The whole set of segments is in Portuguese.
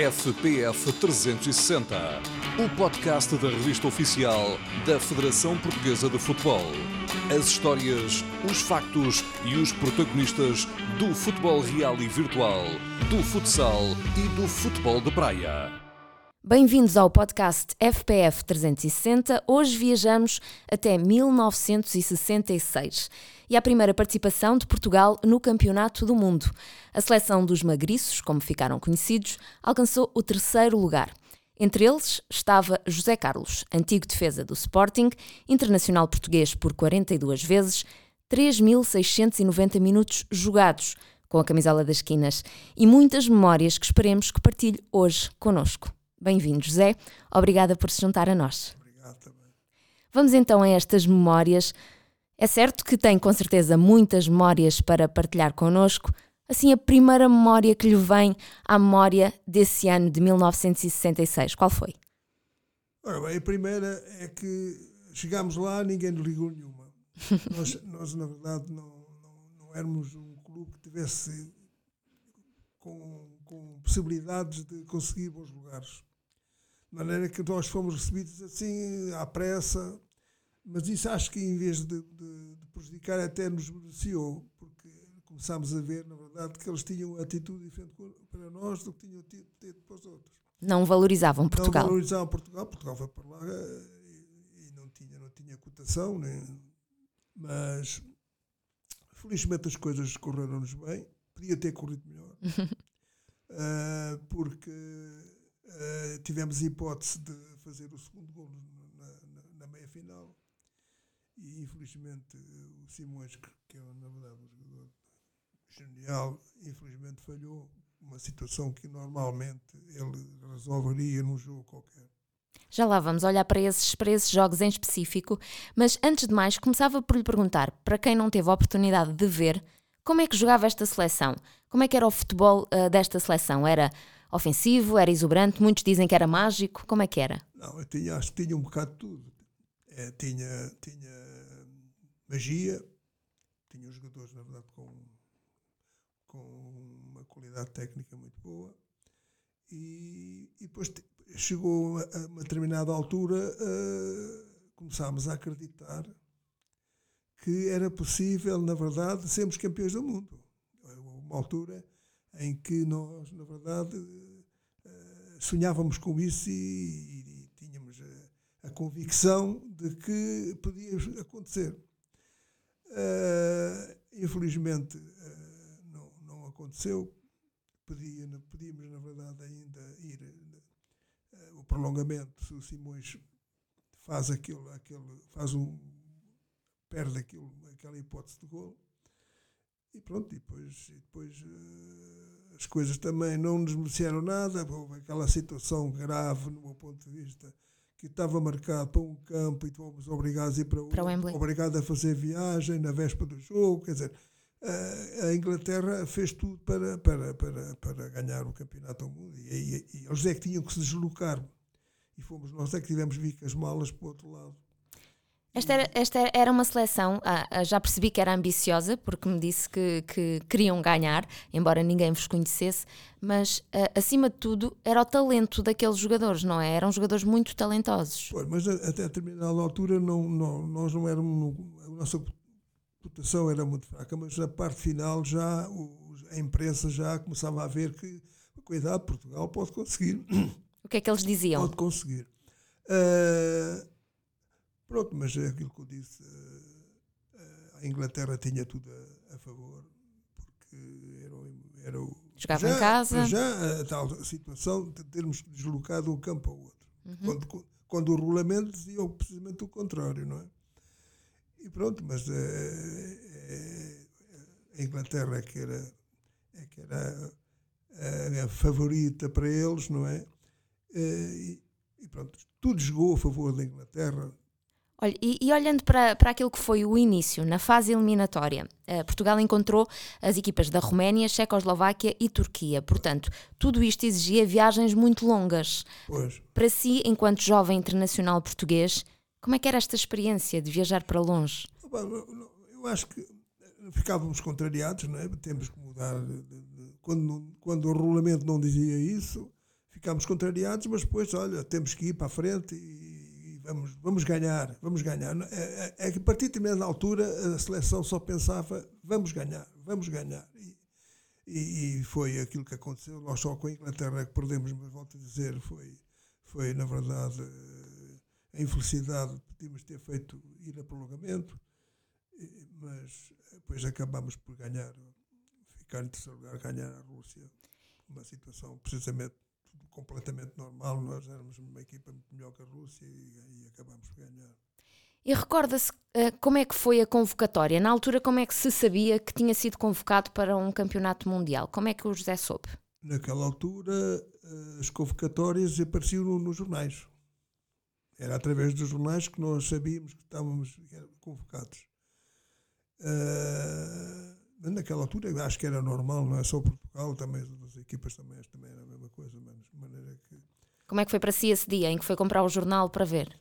FPF 360, o podcast da revista oficial da Federação Portuguesa de Futebol. As histórias, os factos e os protagonistas do futebol real e virtual, do futsal e do futebol de praia. Bem-vindos ao podcast FPF 360. Hoje viajamos até 1966 e à primeira participação de Portugal no Campeonato do Mundo. A seleção dos magriços, como ficaram conhecidos, alcançou o terceiro lugar. Entre eles estava José Carlos, antigo defesa do Sporting, internacional português por 42 vezes, 3.690 minutos jogados com a camisola das esquinas e muitas memórias que esperemos que partilhe hoje conosco. Bem-vindo, José. Obrigada por se juntar a nós. Obrigado também. Vamos então a estas memórias. É certo que tem com certeza muitas memórias para partilhar connosco. Assim, a primeira memória que lhe vem à memória desse ano de 1966, qual foi? Ora bem, a primeira é que chegámos lá, ninguém nos ligou nenhuma. nós, nós, na verdade, não, não, não éramos um clube que tivesse com, com possibilidades de conseguir bons lugares. De maneira que nós fomos recebidos assim, à pressa, mas isso acho que em vez de, de, de prejudicar até nos beneficiou, porque começámos a ver, na verdade, que eles tinham uma atitude diferente para nós do que tinham tido, tido para os outros. Não valorizavam Portugal. Não valorizavam Portugal, Portugal foi para lá e, e não, tinha, não tinha cotação, nem, mas felizmente as coisas correram-nos bem, podia ter corrido melhor, uh, porque Uh, tivemos a hipótese de fazer o segundo gol na, na, na meia final e infelizmente o Simões, que, que é na verdade um jogador genial, infelizmente falhou uma situação que normalmente ele resolveria num jogo qualquer. Já lá vamos olhar para esses, para esses jogos em específico, mas antes de mais começava por lhe perguntar, para quem não teve a oportunidade de ver, como é que jogava esta seleção? Como é que era o futebol uh, desta seleção? Era ofensivo, era exuberante, muitos dizem que era mágico, como é que era? Não, eu tinha, acho que tinha um bocado de tudo. É, tinha, tinha magia, tinha os jogadores, na verdade, com, com uma qualidade técnica muito boa, e, e depois chegou a uma determinada altura, uh, começámos a acreditar que era possível, na verdade, sermos campeões do mundo. Uma altura em que nós, na verdade, eh, sonhávamos com isso e, e tínhamos a, a, convicção de que podia acontecer. Uh, infelizmente, uh, não, não aconteceu. Podíamos, na verdade, ainda ir uh, o prolongamento. Se o Simões faz aquilo, aquele, faz um, perde aquilo, aquela hipótese de gol e pronto, e depois, e depois as coisas também não nos mereceram nada. Houve aquela situação grave, no meu ponto de vista, que estava marcado para um campo e fomos obrigados a ir para, para outro, obrigados a fazer viagem na véspera do jogo. Quer dizer, a Inglaterra fez tudo para, para, para, para ganhar o campeonato ao mundo. E, e, e eles é que tinham que se deslocar. E fomos nós é que tivemos vir com as malas para o outro lado. Esta era, esta era uma seleção, ah, ah, já percebi que era ambiciosa, porque me disse que, que queriam ganhar, embora ninguém vos conhecesse, mas ah, acima de tudo era o talento daqueles jogadores, não é? Eram jogadores muito talentosos. Pois, mas até a determinada altura não, não, nós não éramos, a nossa cotação era muito fraca, mas na parte final já a imprensa já começava a ver que, cuidado, Portugal pode conseguir. O que é que eles diziam? Pode conseguir. Uh, Pronto, mas é aquilo que eu disse. Eh, eh, a Inglaterra tinha tudo a, a favor, porque era, era o. Jogava já, em casa. Já a tal situação de termos deslocado um campo ao outro. Uhum. Quando, quando o regulamento dizia precisamente o contrário, não é? E pronto, mas é, é, a Inglaterra é que era, é que era a, a favorita para eles, não é? E, e, pronto, tudo jogou a favor da Inglaterra, Olha, e, e, olhando para, para aquilo que foi o início, na fase eliminatória, uh, Portugal encontrou as equipas da Roménia, Checoslováquia e Turquia. Portanto, tudo isto exigia viagens muito longas. Pois. Para si, enquanto jovem internacional português, como é que era esta experiência de viajar para longe? Eu acho que ficávamos contrariados, não é? Temos que mudar. Quando, quando o regulamento não dizia isso, ficámos contrariados, mas depois, olha, temos que ir para a frente e vamos, vamos ganhar, vamos ganhar. É, é, é que a partir de determinada altura a seleção só pensava, vamos ganhar, vamos ganhar. E, e, e, foi aquilo que aconteceu. Nós só com a Inglaterra que perdemos, mas volto a dizer, foi, foi na verdade a infelicidade de podíamos ter feito ir a prolongamento, mas depois acabamos por ganhar, ficar em terceiro lugar, ganhar a Rússia. Uma situação precisamente completamente normal. Nós éramos uma equipa muito melhor que a Rússia e, e acabamos por ganhar. E recorda-se uh, como é que foi a convocatória? Na altura, como é que se sabia que tinha sido convocado para um campeonato mundial? Como é que o José soube? Naquela altura, uh, as convocatórias apareciam no, nos jornais. Era através dos jornais que nós sabíamos que estávamos convocados. Uh, naquela altura, acho que era normal, não é só Portugal, também as equipas também, também era a mesma coisa, mas de maneira que... Como é que foi para si esse dia em que foi comprar o jornal para ver?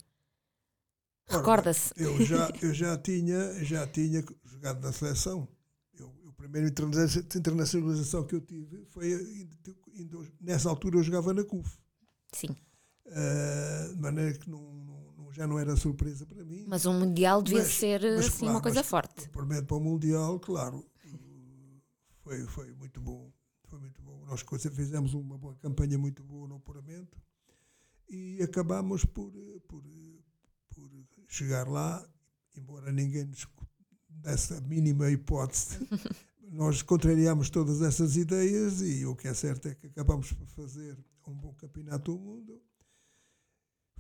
Recorda-se. Eu já, eu já tinha, já tinha jogado na seleção. Eu, a primeira internacionalização que eu tive foi nessa altura eu jogava na CUF. Sim. Uh, de maneira que não, não, já não era surpresa para mim. Mas um Mundial devia mas, ser mas, assim, claro, uma coisa forte. Provavelmente para o Mundial, claro, foi, foi muito bom. Foi muito bom. Nós fizemos uma boa campanha muito boa no apuramento e acabamos por, por chegar lá, embora ninguém nos desse a mínima hipótese, nós contrariámos todas essas ideias e o que é certo é que acabamos por fazer um bom campeonato do mundo.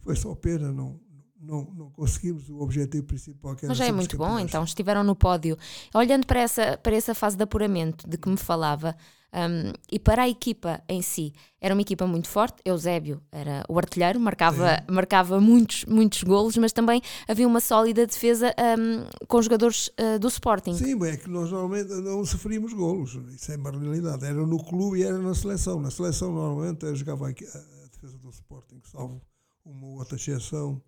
Foi só pena, não, não, não conseguimos o objetivo principal que era Mas já é muito bom, então estiveram no pódio. Olhando para essa, para essa fase de apuramento de que me falava, um, e para a equipa em si, era uma equipa muito forte. Eusébio era o artilheiro, marcava, marcava muitos, muitos golos, mas também havia uma sólida defesa um, com jogadores uh, do Sporting. Sim, é que nós normalmente não sofríamos golos, isso é uma realidade. Era no clube e era na seleção. Na seleção, normalmente, eu jogava a, a defesa do Sporting, salvo uma outra exceção,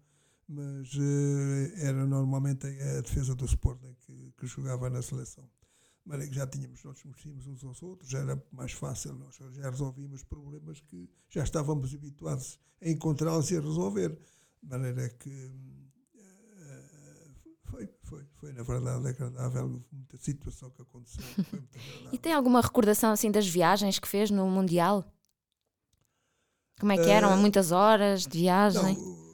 mas uh, era normalmente a, defesa do Sporting que, que jogava na seleção maneira que já tínhamos, nós conhecíamos uns aos outros, já era mais fácil, nós já resolvíamos problemas que já estávamos habituados a encontrá-los e a resolver. De maneira que uh, foi, foi, foi, na verdade, agradável, muita situação que aconteceu. e tem alguma recordação assim das viagens que fez no Mundial? Como é que eram? Uh, Muitas horas de viagem? Não,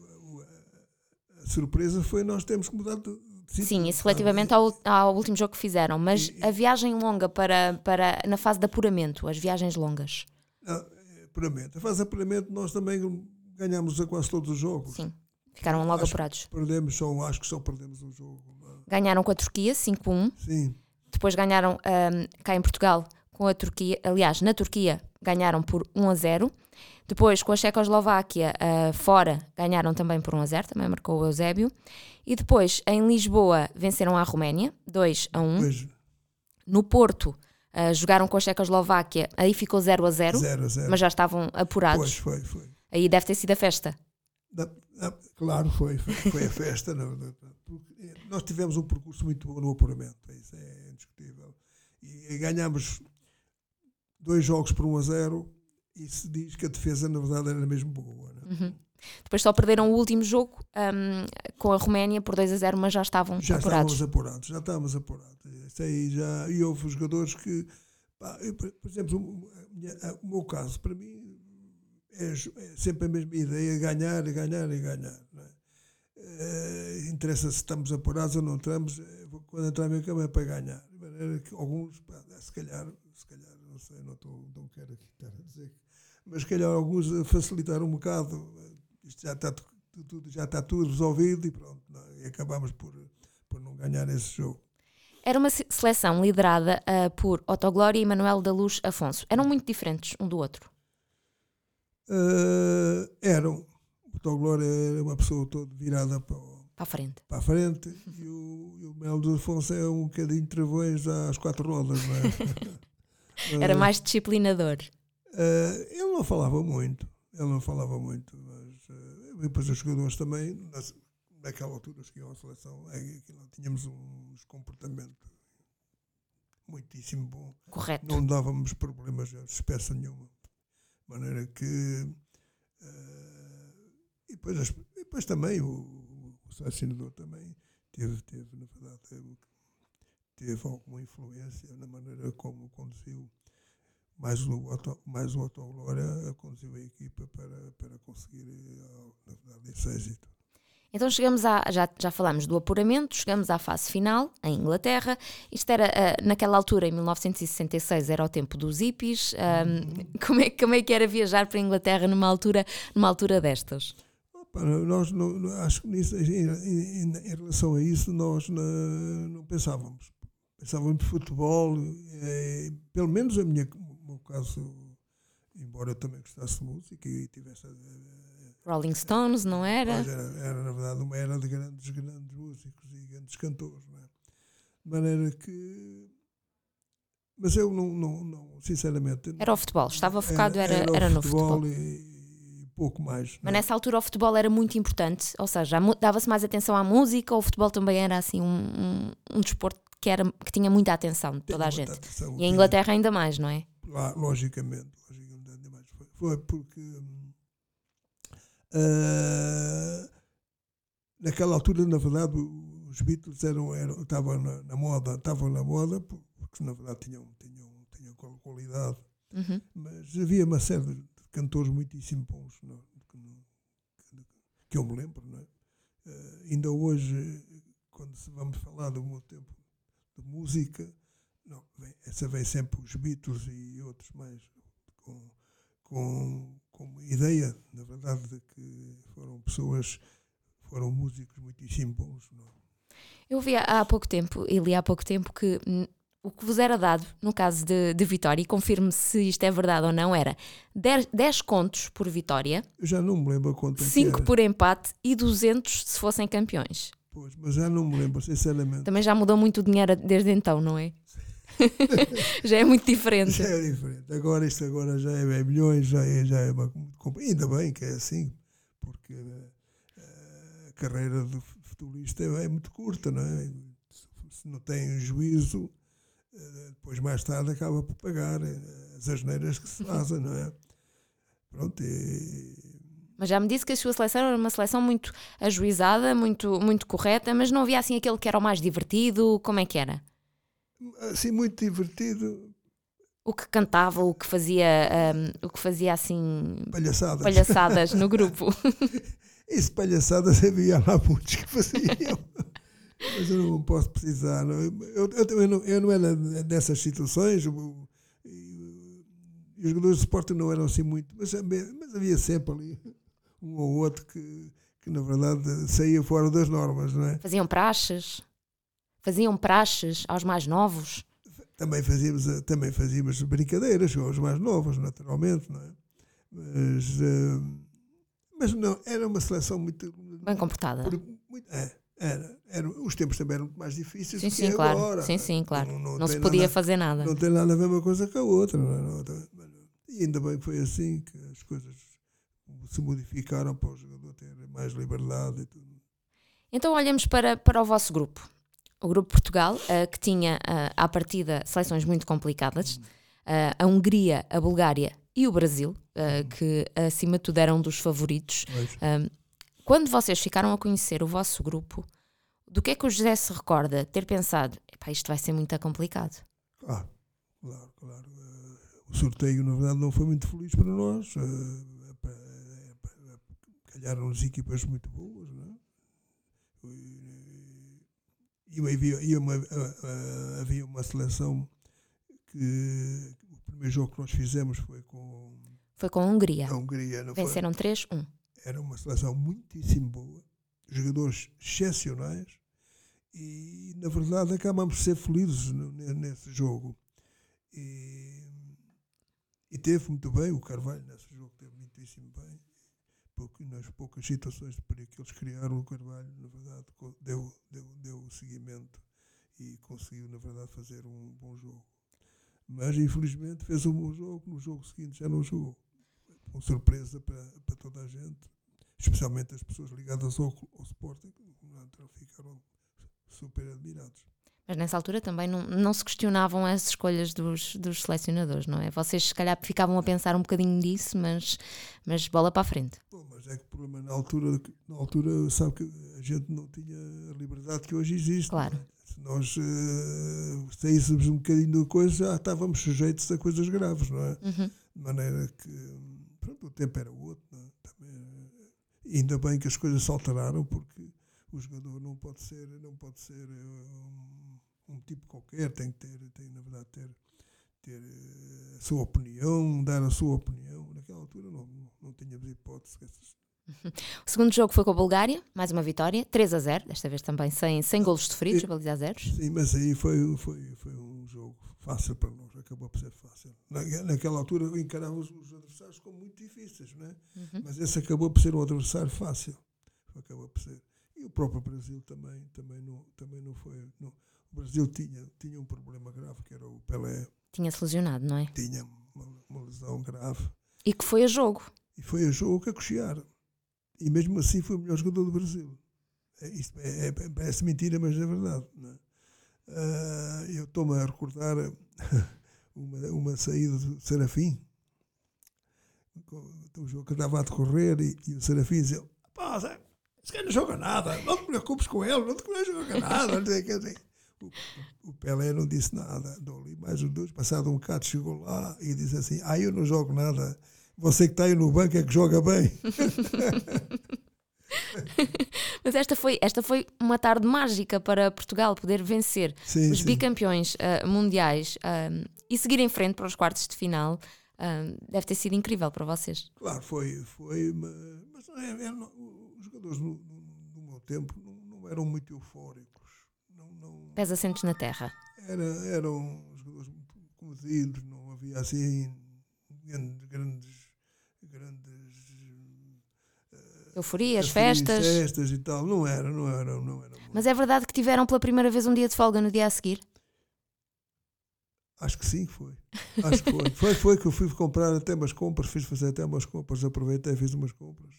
surpresa foi nós termos que mudar Sim, isso relativamente ao, ao último jogo que fizeram, mas e, a viagem longa para, para na fase de apuramento, as viagens longas. Ah, apuramento. A fase de apuramento nós também ganhamos a quase todos os jogos. Sim, ficaram logo acho apurados. Perdemos, só, acho que só perdemos um jogo. Ganharam com a Turquia 5-1. Sim. Depois ganharam um, cá em Portugal com a Turquia, aliás, na Turquia ganharam por 1 a 0. Depois, com a Checoslováquia uh, fora, ganharam também por 1 a 0, também marcou o Eusébio. E depois, em Lisboa, venceram a Roménia, 2 a 1. Pois. No Porto, uh, jogaram com a Checoslováquia, aí ficou 0 a 0, 0 a 0. mas já estavam apurados. Pois, foi, foi. Aí deve ter sido a festa. Da, claro, foi, foi, foi a festa. não, nós tivemos um percurso muito bom no apuramento, isso é indiscutível. E, e ganhamos dois jogos por 1 a 0 e se diz que a defesa, na verdade, era mesmo boa. Né? Uhum. Depois só perderam o último jogo um, com a Roménia por 2 a 0, mas já estavam já apurados. Já estávamos apurados, já estávamos apurados. Isso aí já, e houve jogadores que, pá, eu, por exemplo, o, o, meu caso, para mim, é, é, sempre a mesma ideia: ganhar, ganhar e ganhar. É? Uh, interessa se estamos apurados ou não estamos, eh, quando entrar em cama é para ganhar. De maneira que alguns, pá, se calhar, se calhar, não sei, não, estou, não quero aqui estar a dizer que mas calhar alguns facilitaram um bocado. Isto já está tudo, já está tudo resolvido e pronto. Não, e acabamos por, por não ganhar esse jogo. Era uma seleção liderada uh, por Otto Glória e Manuel da Luz Afonso. Eram muito diferentes um do outro? Uh, eram. Otto Glória era uma pessoa toda virada para, para a frente. Para a frente. e, o, e o Manuel da Afonso é um bocadinho travões às quatro rodas. Não é? era mais disciplinador. Uh, ele não falava muito, ele não falava muito, mas uh, depois os jogadores também, nas, naquela altura que iam à seleção, é, tínhamos um comportamento muitíssimo bom. Correto. Não dávamos problemas de espécie nenhuma. De maneira que. Uh, e, depois, as, e depois também o, o assassinador também teve, teve, na verdade, teve, teve alguma influência na maneira como conduziu mais o, auto, mais o Autoglória conduziu a equipa para, para conseguir, eh, na verdade, esse êxito. Então chegamos a, já, já falámos do apuramento, chegamos à fase final, em Inglaterra. Isto era, uh, naquela altura, em 1966, era o tempo dos hippies. Um, uhum. como, é, como é que era viajar para a Inglaterra numa altura, numa altura destas? Opa, nós, não, acho que nisso, em, em, em, relação a isso, nós não, não pensávamos. Pensávamos em futebol, pelo menos a minha, o meu caso, embora eu também gostasse de música e tivesse Rolling Stones, não era? era? Era, na verdade, uma era de grandes, grandes músicos e grandes cantores, não é? De maneira que. Mas eu não, não, não sinceramente. Era o futebol, estava focado, era, era, era no futebol. E, e pouco mais. Mas é? nessa altura o futebol era muito importante, ou seja, dava-se mais atenção à música, ou o futebol também era assim um, um, um desporto que, era, que tinha muita atenção de toda a gente. Atenção, e a Inglaterra ainda mais, não é? Lá, logicamente, logicamente mais. Foi, foi porque Uh, naquela altura, na verdade, os Beatles eram, eram, estavam na, na moda, estavam na moda porque na verdade tinham, tinham, tinham qualidade, uhum. mas havia uma série de cantores muitíssimo bons não, que, que, eu me lembro, não é? Uh, ainda hoje, quando se vamos falar do meu tempo de música, não, vem, essa vem sempre os Beatles e outros mais com, com como ideia, na verdade, de que foram pessoas, foram músicos muitíssimo bons. Não? Eu vi há pouco tempo, e li há pouco tempo, que o que vos era dado, no caso de, de Vitória, e confirme se isto é verdade ou não, era 10, 10 contos por vitória. Eu já não me lembro conta 5 por empate e 200 se fossem campeões. Pois, mas já não me lembro, sinceramente. Também já mudou muito o dinheiro desde então, não é? já é muito diferente. Já é diferente. Agora isto agora já é, é milhões, já é, já é uma Ainda bem que é assim, porque eh, a carreira do futebolista é, é muito curta, não é? Se não tem juízo, eh, depois mais tarde acaba por pagar eh, as asneiras que se fazem, não é? Pronto, e, mas já me disse que a sua seleção era uma seleção muito ajuizada, muito, muito correta, mas não havia assim aquele que era o mais divertido. Como é que era? Assim muito divertido. O que cantava, o que fazia, um, o que fazia assim palhaçadas, palhaçadas no grupo. Isso, palhaçadas havia lá muitos que faziam. Mas eu não posso precisar. Eu, eu, eu, não, eu não era dessas situações. e, os jogadores de esporte não eram assim muito. Mas, mas havia sempre ali um ou outro que, que, na verdade, saía fora das normas, não é? Faziam praxes? Faziam praxes aos mais novos? Também fazíamos, eh, também fazíamos brincadeiras com os mais novos, naturalmente, não é? Mas, uh, mas não, era uma seleção muito. Bem comportada. Por, muito, é, era, era, os tempos também eram muito mais difíceis sim, do sim, que claro. agora. Sim, sim, claro. Não, não, não se podia nada, fazer nada. Não tem nada a ver uma coisa com a outra. Não, é? e ainda bem que foi assim que as coisas se modificaram para o jogador ter mais liberdade e tudo. Então olhamos para, para o vosso grupo o grupo Portugal, uh, que tinha uh, à partida seleções muito complicadas, uh, a Hungria, a Bulgária e o Brasil, uh, que acima de tudo eram dos favoritos. quando vocês ficaram a conhecer o vosso grupo, do que é que o José se recorda ter pensado, isto vai ser muito complicado? Claro, claro, claro. o sorteio, na verdade, não foi muito feliz para nós. calharam-nos equipas muito boas, não é? E havia, e uma, havia uma seleção que o primeiro jogo que nós fizemos foi com foi com a Hungria. A Hungria Venceram 3-1. Era uma seleção muitíssimo boa, jogadores excepcionais e na verdade acabamos de ser felizes nesse jogo. E, e teve muito bem o Carvalho nesse jogo, teve muitíssimo bem pouco, nas poucas situações de perigo que eles criaram, o Carvalho, na verdade, deu, deu, deu o seguimento e conseguiu, na verdade, fazer um bom jogo. Mas, infelizmente, fez um bom jogo, no jogo seguinte já não jogou. Com surpresa para, para toda a gente, especialmente as pessoas ligadas ao, ao Sporting, ficaram super admirados. Mas nessa altura também não, não se questionavam as escolhas dos, dos selecionadores, não é? Vocês se calhar ficavam a pensar um bocadinho disso, mas, mas bola para a frente. Bom, mas é que o problema na altura, na altura, sabe que a gente não tinha a liberdade que hoje existe. Claro. não é? Se nós uh, saíssemos um bocadinho de coisa, já estávamos sujeitos a coisas graves, não é? Uhum. De maneira que pronto, o tempo era outro. Não é? Também, eh, ainda bem que as coisas se alteraram, porque o jogador não pode ser, não pode ser um, um tipo qualquer, tem que ter, tem na verdade ter, ter eh, a sua opinião, dar a sua opinião. Naquela altura não, não tínhamos hipótese. O segundo jogo foi com a Bulgária, mais uma vitória, 3 a 0, desta vez também sem, sem golos sofridos, a zeros. Sim, mas aí foi, foi, foi um jogo fácil para nós, acabou por ser fácil. Na, naquela altura encarávamos os adversários como muito difíceis, não é? Uhum. mas esse acabou por ser um adversário fácil. Acabou por ser. E o próprio Brasil também, também, não, também não foi. Não. O Brasil tinha, tinha um problema grave, que era o Pelé, Tinha-se lesionado, não é? tinha uma, uma lesão grave. E que foi a jogo. E foi a jogo a cochear. E mesmo assim foi o melhor jogador do Brasil. É, isto é, é, parece mentira, mas é verdade. é? Ah, eu estou-me a recordar uma, uma saída do Serafim. O jogo que estava a decorrer e, e o Serafim dizia: Pá, esse cara não joga nada, não te preocupes com ele, não te não joga nada. Não sei o que. O, o Pelé não disse nada. Andou ali mais os dois, passado um bocado, chegou lá e disse assim: Ah, eu não jogo nada. Você que está aí no banco é que joga bem. Mas esta foi, esta foi uma tarde mágica para Portugal poder vencer Sim, os sim. bicampeões ah, mundiais ah, e seguir em frente para os quartos de final. Ah, deve ter sido incrível para vocês. Claro, foi, foi mas, mas é- é- os jogadores no, no, no meu tempo não, não eram muito eufóricos. Pés assentos na terra. era, eram jogadores muito comedidos, não havia assim grandes, grandes, grandes Euforias, euforias, festas. festas e tal. Não era, não era, não era. Mas é verdade que tiveram pela primeira vez um dia de folga no dia a seguir? Acho que sim, foi. Acho que foi. foi. Foi que eu fui comprar até umas compras, fiz fazer até umas compras, aproveitei e fiz umas compras.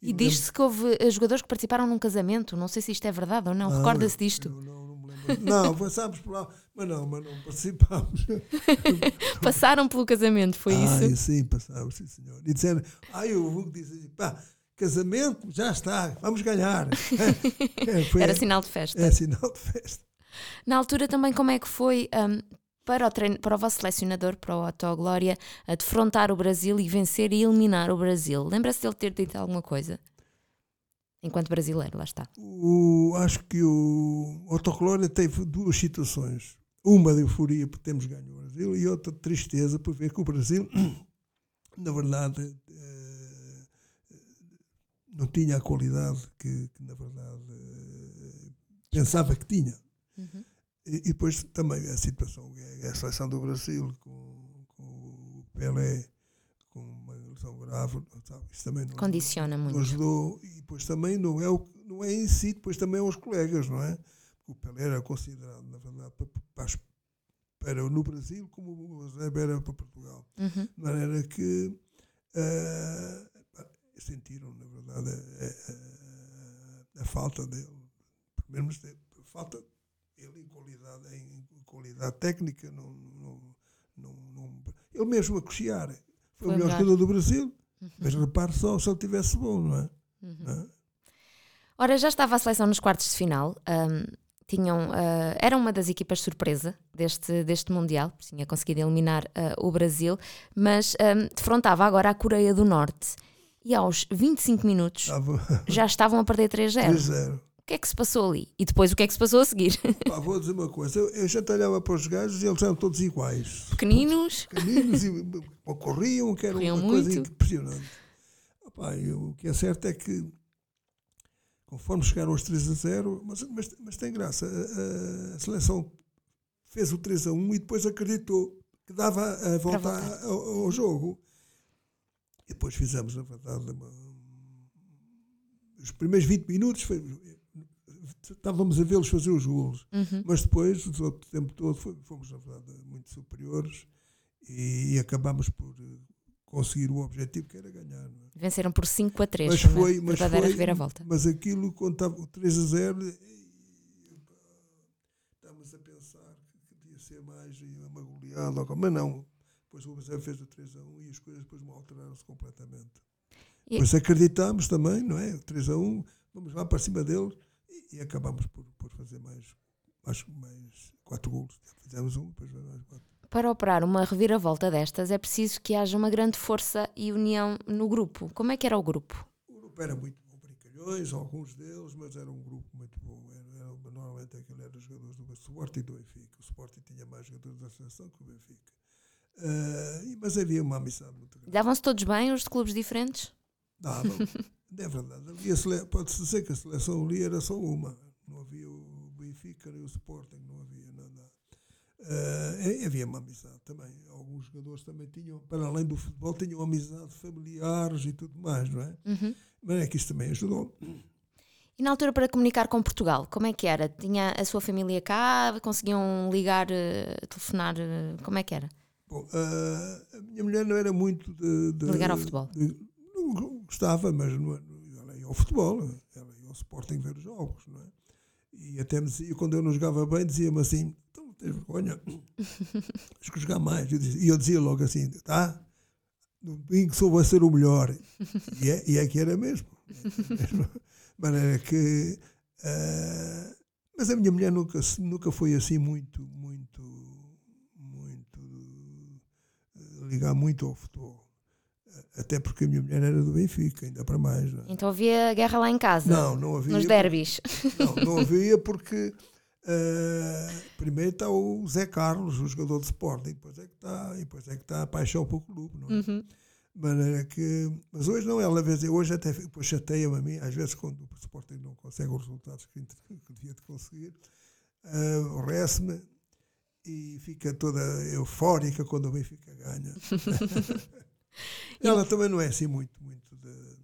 E diz-se que houve eh, jogadores que participaram num casamento. Não sei se isto é verdade ou não. Não, Recorda-se eu- disto? não, não me lembro. Não, passámos por lá, mas não, mas não participámos. Passaram pelo casamento, foi ah, isso? sim, passámos, sim, senhor. E disseram, ah, eu vou dizer, pá, casamento, já está, vamos ganhar. É, foi- Era sinal de festa. É sinal de festa. Na altura também como é que foi hum, para, o treino, para o vosso selecionador, para o Otto Glória, a defrontar o Brasil e vencer e eliminar o Brasil? Lembra-se dele ter dito alguma coisa? Enquanto brasileiro, lá está. O, acho que o Autocolónia teve duas situações. Uma de euforia por termos ganho o Brasil e outra de tristeza por ver que o Brasil, na verdade, eh, não tinha a qualidade que, que, na verdade, eh, pensava que tinha. Uhum. E, e depois também a situação, é a seleção do Brasil com, com o Pelé, com uma lesão grave, sabe? Isso também não, Condiciona não muito. ajudou. E depois também não é, o, não é em si, depois também é os colegas, não é? O Pelé era considerado, na verdade, para, para, as- no Brasil como o Eusébio era para Portugal. Uhum. De maneira que ah, sentiram, na verdade, a, a- a falta dele. Pelo menos a falta ele em qualidade, em qualidade técnica, não, não, não, não- ele mesmo a cochear. Foi, Foi o melhor jogador do Brasil. Mas repare só se ele tivesse bom, não é? Não é? Ora, já estava a seleção nos quartos de final. hum, tinham, ah, era uma das equipas surpresa deste, deste Mundial, tinha conseguido eliminar ah, o Brasil, mas hum, defrontava agora a Coreia do Norte. E aos 25 minutos Estava já estavam a perder 3-0. 3-0. O que é que se passou ali? E depois o que é que se passou a seguir? Pá, vou dizer uma coisa, eu, eu já olhava para os gajos e eles eram todos iguais. Pequeninos, Pequeninos e corriam, que era Corriam uma coisa muito. impressionante. Opá, eu- o que é certo é que conforme chegaram aos 3 a 0, mas, mas, mas tem graça, a, a- seleção fez o 3 a 1 e depois acreditou que dava a volta ao, ao jogo. E depois fizemos, na verdade, uma- os primeiros 20 minutos foi- estávamos a vê-los fazer os golos. Uhum. Mas depois, o tempo todo, fomos, na verdade, muito superiores e, acabámos por eh, conseguir o objetivo que era ganhar. é? venceram por 5 a 3. Mas foi uma mas verdadeira foi, reviravolta. mas aquilo, estava o 3 a 0, estávamos a complicado, mas não. Depois o Bezerra fez o 3 a 1 e as coisas depois alteraram-se completamente. E- Depois acreditámos também, não é? O 3 a 1, vamos lá para cima deles e, e acabámos por, por fazer mais, mais, mais quatro golos. Fizemos um, depois mais quatro. Para operar uma reviravolta destas é preciso que haja uma grande força e união no grupo. Como é que era o grupo? O grupo era muito bom, brincalhões, alguns deles, mas era um grupo muito bom. Era, era- normalmente aquele era os jogadores do Sporting e do Benfica. O Sporting tinha mais jogadores da seleção que o Benfica. E- mas havia uma amizade muito grande. Davam-se todos bem, os de clubes diferentes? Dava. é verdade. Sele- Pode-se dizer que a seleção ali era só uma. Não havia o Benfica nem o Sporting, não havia nada. E havia uma amizade também. Alguns jogadores também tinham, para além do futebol, tinham amizade familiares e tudo mais, não é? Uhum. Mas é que isso também ajudou. E na altura para comunicar com Portugal, como é que era? Tinha a sua família cá? Conseguiam ligar, eh, telefonar? eh, Como é que era? Bom, ah, a minha mulher não era muito de. de- Ligar ao futebol. de- gostava, mas não, ela ia ao futebol, ela ia ao Sporting ver os jogos, não é? E até me dizia, quando eu não jogava bem, dizia-me assim: então tens vergonha, tens que jogar mais. Eu dizia- E eu dizia logo assim: tá, no domingo só vai ser o melhor. E é, e é que era mesmo. De maneira que. ah, mas a minha mulher nunca, nunca foi assim muito, muito, muito. eh, ligar muito ao futebol. Até porque a minha mulher era do Benfica, ainda para mais. É? Então havia guerra lá em casa? não, não havia. Nos derbys? Não, não havia porque ah, primeiro está o Zé Carlos, o jogador de Sporting, depois é que está, e depois é que está a paixão pelo clube, não é? Uhum. Maneira que, mas hoje não, ela às vezes, hoje até chateia-me a mim, às vezes quando o Sporting não consegue os resultados que, que devia de conseguir, ah, aborrece-me e fica toda eufórica quando o Benfica ganha. ela também não é assim muito, muito de,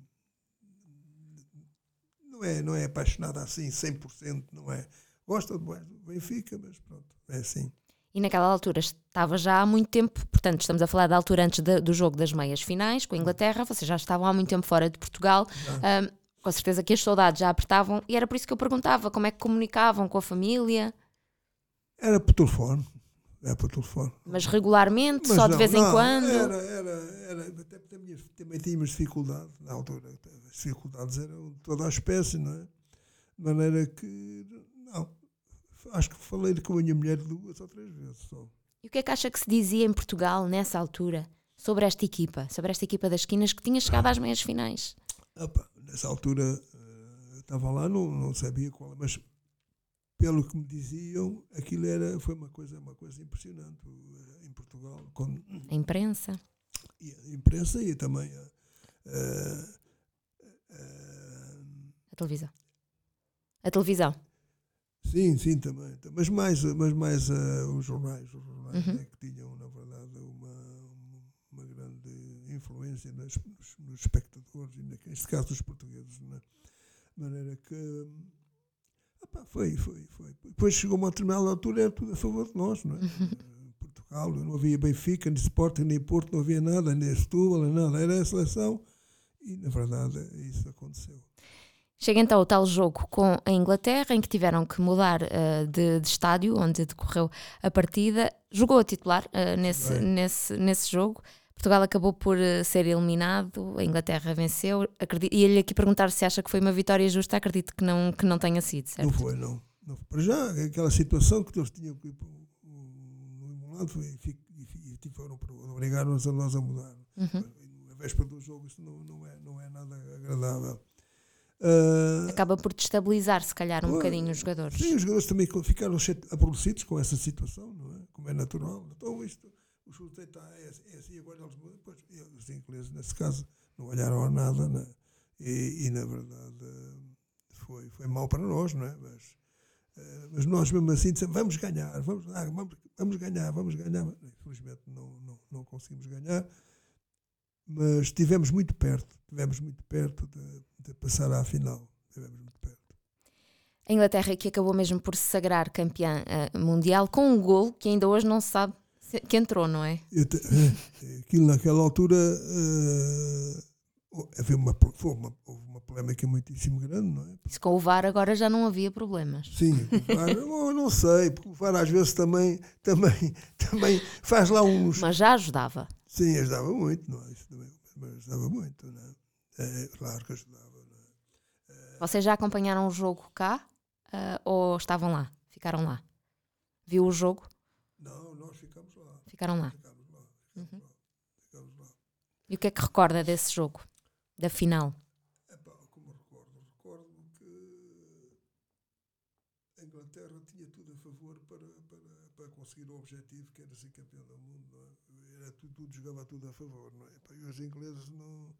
não é, não é apaixonada assim 100%, não é. Gosta do Benfica, mas pronto, é assim. E naquela altura estava já há muito tempo, portanto, estamos a falar da altura antes da- do jogo das meias finais com a Inglaterra, vocês já estavam há muito tempo fora de Portugal. Ahm, com certeza que as saudades já apertavam e era por isso que eu perguntava como é que comunicavam com a família, Era por telefone. Era por telefone. mas regularmente, Mas só de não, vez em não, quando. Era, era, era, até porque também tínhamos dificuldade na altura. As dificuldades eram de toda a espécie, não é? De maneira que, não. Acho que falei com a minha mulher duas ou três vezes só. E o que é que acha que se dizia em Portugal nessa altura sobre esta equipa, sobre esta equipa das esquinas que tinha chegado às meias finais? Opa, nessa altura eh, estava lá, não, não sabia qual, mas pelo que me diziam, aquilo era, foi uma coisa, uma coisa impressionante eh, em Portugal. Quando, A imprensa? e a imprensa e também a, a- a- A televisão? A televisão. sim, sim, também. Mas mais, mas mais ah, os jornais, os jornais Uhum. é que tinham, na verdade, uma, uma grande influência nas- nos, nos espectadores, e na- neste caso dos portugueses. De maneira que foi, foi, foi. Depois chegou uma determinada altura, era tudo a favor de nós, não é? Eh, Portugal, não havia Benfica, nem Sporting, nem Porto, não havia nada, nem Setúbal, nem nada. Era a seleção e, na verdade, isso aconteceu. Chega então o tal jogo com a Inglaterra, em que tiveram que mudar eh, de, de estádio, onde decorreu a partida. Jogou a titular eh, nesse, Bem. nesse, nesse jogo. Portugal acabou por eh, ser eliminado, a Inglaterra venceu. Acredito, ia-lhe aqui perguntar se acha que foi uma vitória justa. Acredito que não, que não tenha sido, certo? Não foi, não. não foi. Para já, aquela situação que eles tinham que ir para o- o- no emulado foi, e, e, e para- obrigaram-nos a nós a mudar. Uhum. Na véspera do jogo, isso não, não, é, não é nada agradável. Ah, Acaba por destabilizar, se calhar, um bocadinho os jogadores. Sim, os jogadores também ficaram aborrecidos com essa situação, não é? Como é natural. Então, isto, o chute está, é, assim- é assim, agora eles mudam. Pois, e os ingleses, nesse caso, não olharam nada, né? e, e, na verdade, foi, foi mal para nós, não é? Mas, eh, mas nós, mesmo assim, dissemos, vamos ganhar, vamos, lá, vamos, vamos ganhar, vamos ganhar. Infelizmente, não, não, não conseguimos ganhar, mas estivemos muito perto, estivemos muito perto de, de passar à final. Estivemos muito perto. A Inglaterra que acabou mesmo por se sagrar campeã eh, mundial com um gol que ainda hoje não se sabe que entrou, não é? Eh, aquilo naquela altura eh, havia uma, foi uma, houve uma polémica muitíssimo grande, não é? Se com o VAR agora já não havia problemas. Sim, o VAR, eu não sei, porque o VAR às vezes também, também, também faz lá uns. Mas já ajudava. Sim, ajudava muito, não é? Isso também, mas ajudava muito, não é? é claro que ajudava. Não é? Vocês já acompanharam o jogo cá uh, ou estavam lá? Ficaram lá? Viu o jogo? Não, ficamos lá. Ficaram lá. Ficamos lá. Ficamos Uhum. lá. Ficamos lá. E o que é que recorda desse jogo? Da final? Epá, como recordo? Recordo que a Inglaterra tinha tudo a favor para, para, para conseguir o objetivo que era ser campeão do mundo. É? Era tudo, tudo, jogava tudo a favor. Não é? Epá, e os ingleses não,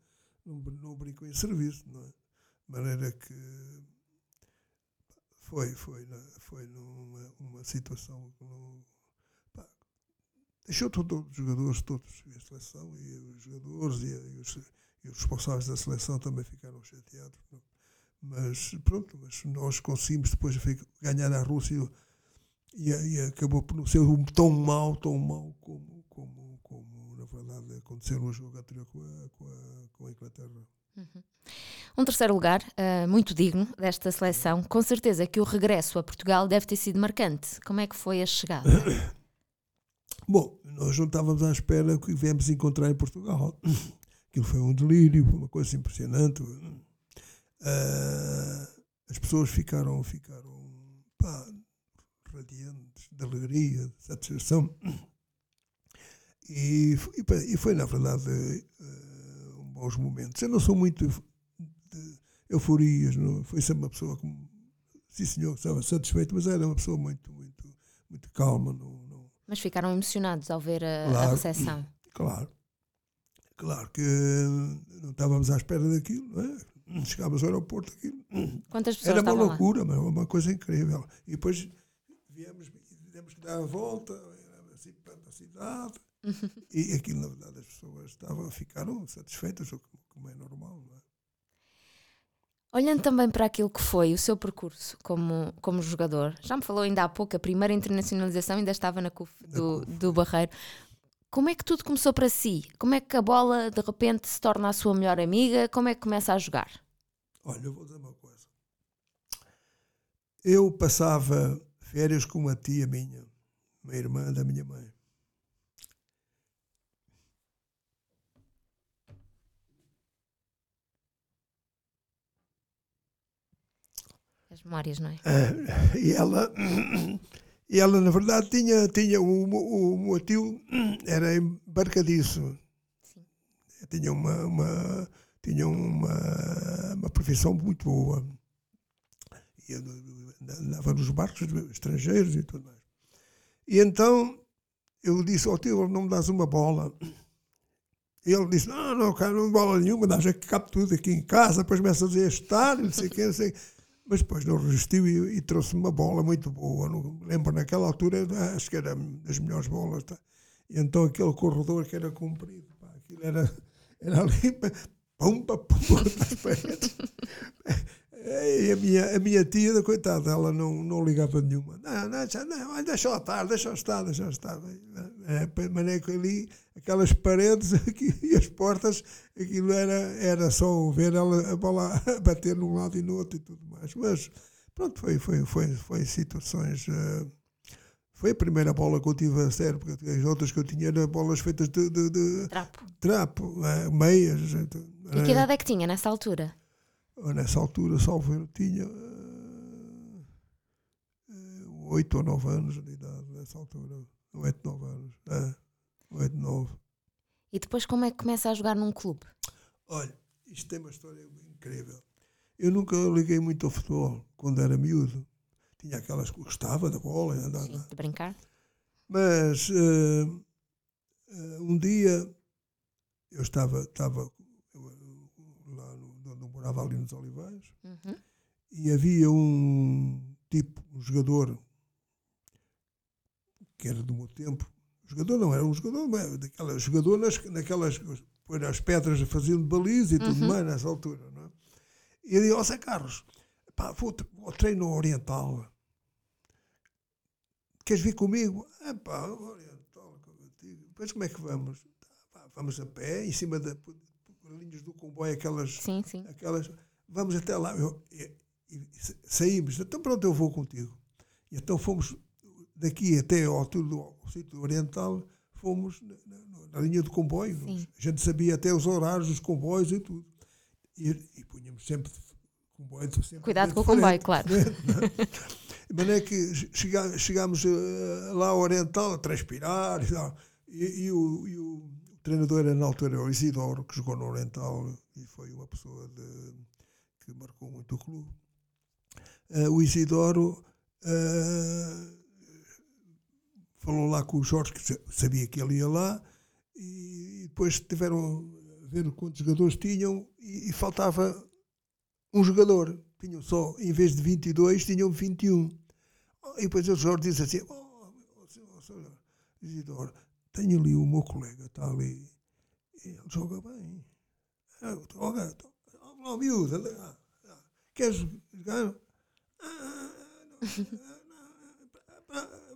não, não brincam em serviço. Não é? De maneira que foi, foi, foi numa uma situação que não. Deixou todos os jogadores, todos, a seleção e os jogadores e, e os, e os responsáveis da seleção também ficaram chateados. Mas pronto, mas nós conseguimos depois ganhar a Rússia e, e acabou por não ser tão mau, tão mau como, como, como na verdade aconteceu no jogo anterior com a, com a, com a Inglaterra. Um terceiro lugar, uh, muito digno desta seleção. Com certeza que o regresso a Portugal deve ter sido marcante. Como é que foi a chegada? Bom, nós não estávamos à espera que viemos encontrar em Portugal. Aquilo foi um delírio, foi uma coisa impressionante. Ah, as pessoas ficaram, ficaram pá, radiantes de alegria, de satisfação. E, e, e foi, na verdade, ah, um bons momentos. Eu não sou muito de euforias, não? foi sempre uma pessoa como, sim senhor, estava satisfeito, mas era uma pessoa muito, muito, muito calma, não, Mas ficaram emocionados ao ver a, a Claro. recepção. Claro. Claro que não estávamos à espera daquilo, não é? Chegámos ao aeroporto, aquilo. Quantas pessoas Era uma estavam lá? loucura, mas uma coisa incrível. E depois viemos tivemos que dar a volta assim, para a cidade. E aquilo, na verdade, as pessoas estavam, ficaram satisfeitas, o que- como é normal, não é? Olhando também para aquilo que foi o seu percurso como, como jogador, já me falou ainda há pouco, a primeira internacionalização ainda estava na CUF do, do Barreiro. Como é que tudo começou para si? Como é que a bola de repente se torna a sua melhor amiga? Como é que começa a jogar? Olha, eu vou dizer uma coisa. Eu passava férias com uma tia minha, uma irmã da minha mãe. Memórias, não é? Ah, e ela, e ela na verdade tinha, tinha o, o, o meu tio era embarcadiço. Tinha uma, uma, tinha uma, uma profissão muito boa. E andava nos barcos estrangeiros e tudo mais. E então eu disse ao tio, não me dás uma bola. E ele disse, não, não quero uma bola nenhuma, dás aqui, cabe tudo aqui em casa, depois começa a dizer estar, não sei o que, não sei o quê. Mas depois não resistiu e, e trouxe-me uma bola muito boa. Não lembro naquela altura, acho que era das melhores bolas. Tá? E então aquele corredor que era comprido, pá, aquilo era, era ali, das paredes. E a minha, a minha tia, coitada, ela não, não ligava nenhuma. Não, não, já- não deixa-o estar, deixa-o estar, deixa-o estar. É, maneira que ali, aquelas paredes aqui, e as portas, aquilo era, era só ver ela, a bola a bater num lado e no outro e tudo mais. Mas, pronto, foi, foi, foi, foi situações. eh, foi a primeira bola que eu tive a sério, porque as outras que eu tinha eram bolas feitas de, de, de Trapo. trapo, eh, meias. E que idade é que tinha nessa altura? Nessa altura, salvo eu, tinha eh, eh, oito ou nove anos de idade, nessa altura. Oito, nove anos. É, oito, nove. E depois como é que começa a jogar num clube? Olha, isto tem uma história incrível. Eu nunca liguei muito ao futebol quando era miúdo. Tinha aquelas que gostava da bola, e andava. De brincar? Mas eh, eh, um dia eu estava, estava eu, lá no, onde eu morava ali nos Olivais Uhum. e havia um tipo, um jogador que era do meu tempo. Jogador não, era um jogador, mas daquela, jogador nas, naquelas, pôr as pedras fazendo baliza e tudo Uhum. mais nessa altura. Não é? E ele disse, ó Zé Carlos, pá, vou, vou ao treino oriental. Queres vir comigo? Ah pá, oriental, contigo. Depois como é que vamos? "Tá, pá, vamos a pé, em cima da, linhas do comboio, aquelas Sim, sim. aquelas vamos até lá. Eu, saímos, então pronto, eu vou contigo. E então fomos daqui até ao altura do sítio oriental, fomos na, na, na, linha de comboio. Sim. A gente sabia até os horários dos comboios e tudo. E, e punhamos sempre comboio. Sempre Cuidado com o comboio, claro. Mas é que chegámos eh, lá ao Oriental a transpirar e. E, e, o, e o, treinador era na altura o Isidoro, que jogou no Oriental e foi uma pessoa de, que marcou muito o clube. Uh, o Isidoro uh, falou lá com o Jorge, que sabia que ele ia lá, e depois tiveram a ver quantos jogadores tinham e, e faltava um jogador. Tinham só, em vez de 22, tinham 21. E depois o Jorge disse assim: oh, oh, oh, Isidoro, tenho ali o meu colega, está ali, ele joga bem. Joga, lá, miúdo, queres jogar? Ah,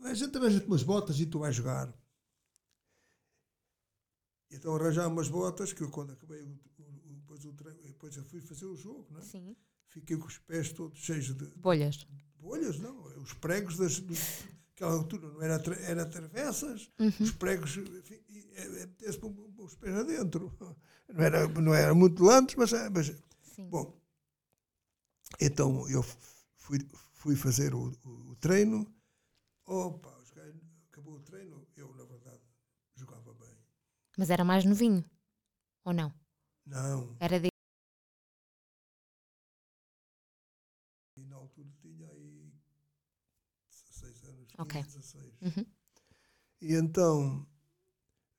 a gente arranja-te umas botas e tu vais jogar. Então arranjar umas botas que eu quando acabei o, o, depois, o treino, depois eu fui fazer o jogo, não é? Sim. Fiquei com os pés todos cheios de bolhas. Bolhas, não. Os pregos das, aquela altura não era, era travessas, uhum. os pregos metesse os pés adentro. Não era, não era muito lantes, mas, mas Sim. bom. Então eu fui, fui fazer o, o, o treino. Opa, acabou o treino, eu na verdade jogava bem. Mas era mais novinho? Ou não? Não. Era de Ok. 16. Uhum. E então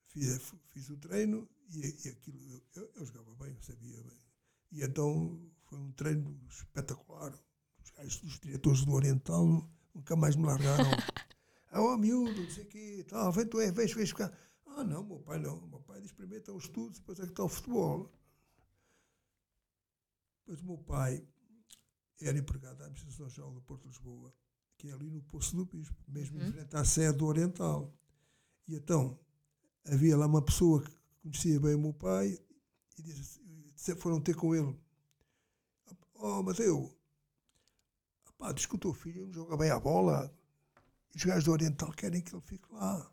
fiz, fiz o treino e, e aquilo, eu, eu, jogava bem, eu sabia bem. E então foi um treino espetacular. Os gajos dos diretores do Oriental nunca mais me largaram. ah, oh, miúdo, não sei o quê, tal, vem tu é, vens, vens ficar. Ah, não, meu pai não. Meu pai diz primeiro estão os estudos, depois é que está o futebol. Depois o meu pai era empregado da Administração Geral do Porto de Lisboa que é ali no Poço do Bispo, mesmo uhum. em frente à sede do Oriental. E então, havia lá uma pessoa que conhecia bem o meu pai e disse, foram ter com ele. Oh, Mateu, pá, diz que o teu filho não joga bem a bola. Os gajos do Oriental querem que ele fique lá.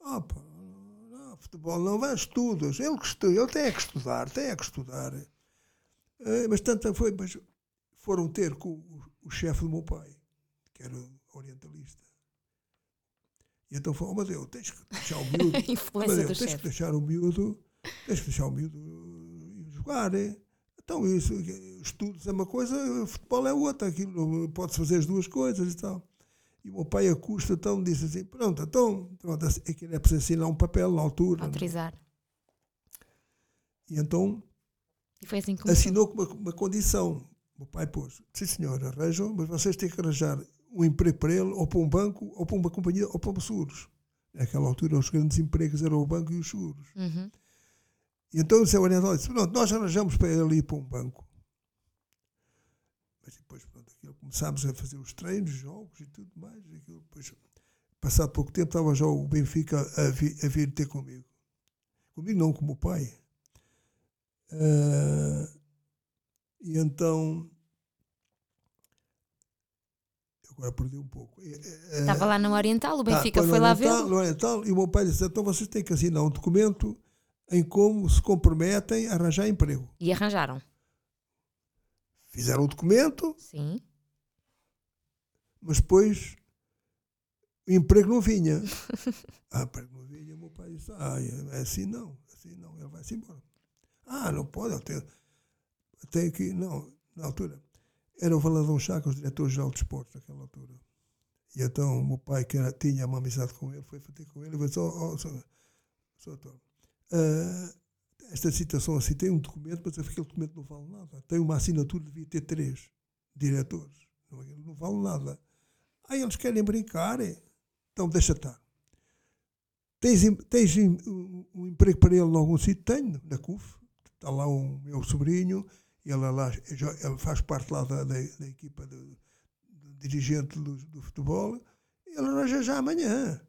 Ah, pá, não, futebol não vai estudos. Ele, que ele tem é que estudar, tem é que estudar. É, mas tanto foi, mas foram ter com o, o chefe do meu pai que era orientalista. E então falou, oh, mas eu tens que deixar o miúdo. mas eu, tens chefe. que deixar o miúdo, tens que deixar o miúdo jogar. É? Então isso, estudos é uma coisa, futebol é outra, aquilo pode-se fazer as duas coisas e tal. E o meu pai a custa então disse assim, pronto, então pronto, aquilo é preciso assinar um papel na altura. É? Autorizar. E então e assim assinou com uma, uma condição. O meu pai pôs, sim senhor, arranjam, mas vocês têm que arranjar um emprego para ele, ou para um banco, ou para uma companhia, ou para seguros. Naquela altura, os grandes empregos eram o banco e os seguros. Uhum. E então o seu orientador disse: Pronto, nós arranjamos para ele ir para um banco. Mas depois, pronto, aquilo, começámos a fazer os treinos, jogos e tudo mais. Aquilo, depois, passado pouco tempo, estava já o Benfica a, vi, a vir ter comigo. Comigo não, como o pai. Uh, e então agora perdi um pouco. É, é, Estava lá no Oriental, o tá, Benfica foi lá ver. No Oriental, e o meu pai disse: então vocês têm que assinar um documento em como se comprometem a arranjar emprego. E arranjaram? Fizeram o documento. Sim. Mas depois o emprego não vinha. ah, o emprego não vinha, o meu pai disse: ah, é assim não, assim não, ele vai-se embora. Ah, não pode, eu tenho, eu tenho que. Não, na altura era o Valadão Chaco, o diretor-geral de esportes naquela altura. E então o meu pai, que era, tinha uma amizade com ele, foi fazer com ele e disse: oh, oh. Doutor, uh, esta situação assim tem um documento, mas aquele documento não vale nada. Tem uma assinatura, devia ter três diretores. Não, não vale nada. Aí eles querem brincar, então deixa estar. Tens, tens um, um, emprego para ele em algum sítio? Tenho, na CUF. Está lá um meu sobrinho ele, é lá, ele faz parte lá da, da, da equipa do, do dirigente do, do, futebol. Ele arranja já amanhã.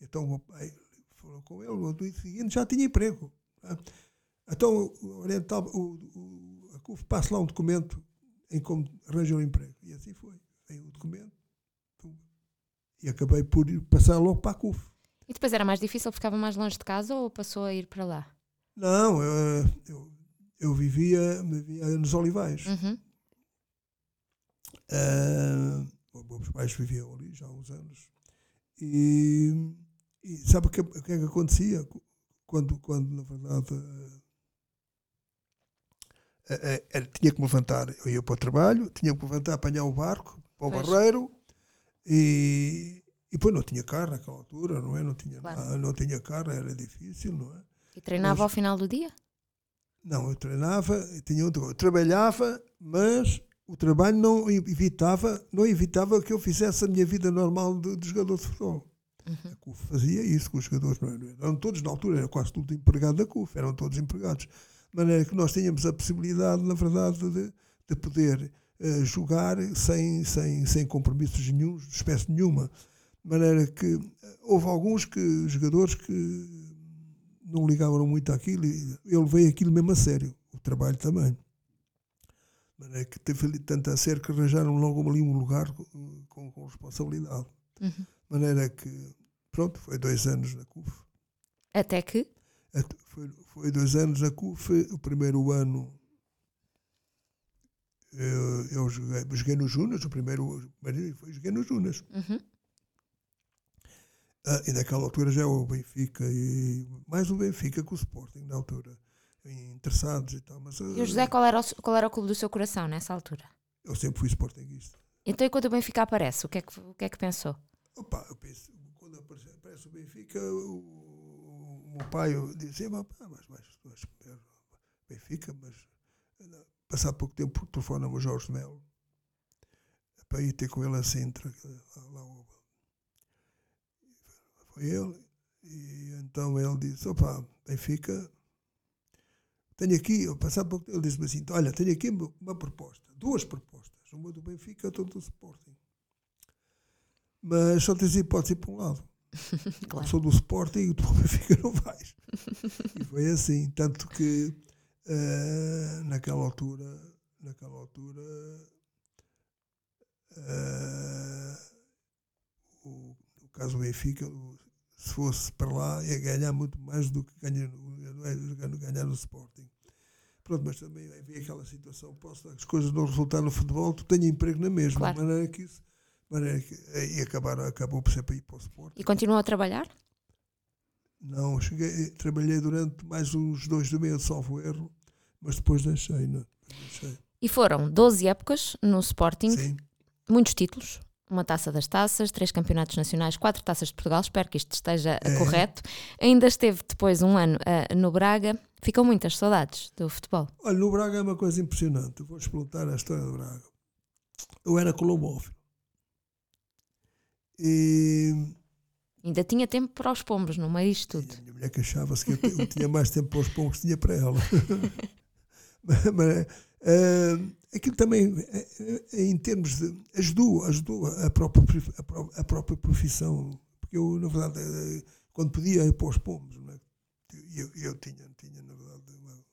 Então o meu pai falou com ele, no dia seguinte já tinha emprego. Tá? Então o Oriental, o, o, a CUF passa lá um documento em como arranja um emprego. E assim foi. Veio o documento e acabei por passar logo para a CUF. E depois era mais difícil, ficava mais longe de casa ou passou a ir para lá? Não, eu, eu, eu vivia, vivia nos Olivais. Uhum. Uh, meus pais viviam ali já há uns anos. E, e sabe o que, que é que acontecia? Quando, quando na verdade, uh, uh, tinha que me levantar, eu ia para o trabalho, tinha que me levantar, apanhar o barco para o pois. barreiro e, e depois não tinha carro naquela altura, não é? Não tinha, claro. não, não tinha carro, era difícil, não é? E treinava mas, ao final do dia? Não, eu treinava, tinha outro, eu trabalhava, mas o trabalho não evitava, não evitava que eu fizesse a minha vida normal de, de jogador de futebol. Uhum. A CUF fazia isso com os jogadores, não eram, eram todos na altura, era quase tudo empregado da CUF, eram todos empregados. De maneira que nós tínhamos a possibilidade, na verdade, de, de poder uh, jogar sem, sem, sem compromissos nenhum, de espécie nenhuma. De maneira que uh, houve alguns que, jogadores que não ligavam muito àquilo e eu levei aquilo mesmo a sério, o trabalho também maneira que teve tanto a ser que arranjaram logo ali um lugar com, com responsabilidade. Uhum. De maneira que, pronto, foi dois anos na CUF. Até que? Foi, foi dois anos na CUF. O primeiro ano eu, eu joguei, joguei no Junas, o primeiro foi joguei no Junas. Uhum. Ah, e naquela altura já o Benfica, e mais o Benfica que o Sporting na altura interessados e tal. Mas, e o José, qual era o, qual era o clube do seu coração nessa altura? Eu sempre fui sportinguista. Então, e quando o Benfica aparece, o que é que, o que, é que pensou? Opa, eu penso, quando aparece, aparece o Benfica, o, o, meu pai dizia, mas, mas, mas, mas Benfica, mas passado pouco tempo telefona-me o Jorge Melo para ir ter com ele a Sintra, lá, lá, foi ele, e então ele disse, opa, Benfica tenho aqui, eu passado pouco ele disse-me assim: Olha, tenho aqui uma proposta, duas propostas, uma do Benfica e outra do Sporting. Mas só tens hipótese para um lado. claro. Eu sou do Sporting e o do Benfica não vais. e foi assim. Tanto que uh, naquela altura, naquela altura, uh, o, o caso do Benfica, se fosse para lá, ia ganhar muito mais do que ganha no, ganhar no Sporting. Pronto, mas também havia aquela situação, posso as coisas não resultaram no futebol, tu tens emprego na mesma, claro. maneira que isso, maneira que, e acabaram, acabou por ser para ir para o Sporting. E continuou a trabalhar? Não, cheguei, trabalhei durante mais uns dois do meio, salvo erro, mas depois deixei, não, deixei. E foram 12 épocas no Sporting, Sim. muitos títulos, uma taça das taças, três campeonatos nacionais, quatro taças de Portugal, espero que isto esteja é. correto. Ainda esteve depois um ano uh, no Braga. Ficam muitas saudades do futebol. Olha, no Braga é uma coisa impressionante. Vou explotar a história do Braga. Eu era colomófilo. E. Ainda tinha tempo para os pombos no meio disto tudo. a minha mulher queixava-se que eu tinha mais tempo para os pombos que tinha para ela. mas, mas uh, aquilo também, eh, eh, em termos de. ajudou, ajudou a própria, a própria profissão. Porque eu, na verdade, eh, quando podia ir para os pomos, é? eu, eu tinha, tinha, na verdade, uma,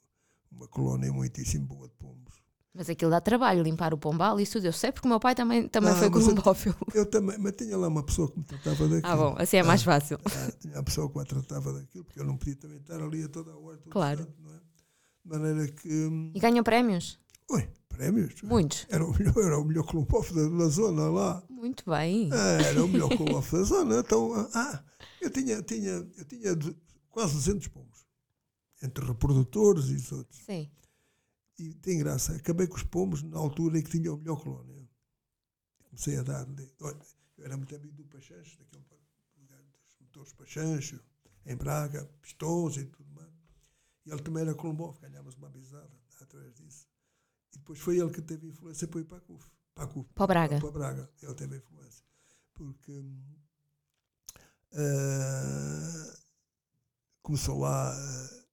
uma colónia muitíssimo boa de pombos. Mas aquilo dá trabalho, limpar o pombal, isso tudo. Eu sei porque o meu pai também, também ah, foi colombófilo. Eu, eu, também, mas tinha lá uma pessoa que me tratava daquilo. Ah, bom, assim é mais ah, fácil. Ah, tinha uma pessoa que me tratava daquilo, porque eu não podia também estar ali a toda a hora. Claro. Tanto, não é? De maneira que. Hum, e ganham prémios? Oi, prémios. Muitos. Era o melhor, era o melhor clube da, da zona lá. Muito bem. Era o melhor clube da zona. Então, ah, eu tinha, tinha, eu tinha quase 200 pombos. Entre reprodutores e os outros. Sim. E tem graça. Acabei com os pombos na altura em que tinha o melhor colónia. Comecei a dar. Olha, eu era muito amigo do Pachancho, daquele dos motores Pachancho, em Braga, pistões e tudo mais. E ele também era colombófilo, ganhávamos uma bisada através disso. Depois foi ele que teve influência para ir para a CUF. Para, a CUF, para o Braga. Para, Braga. Ele teve influência. Porque uh, começou lá uh,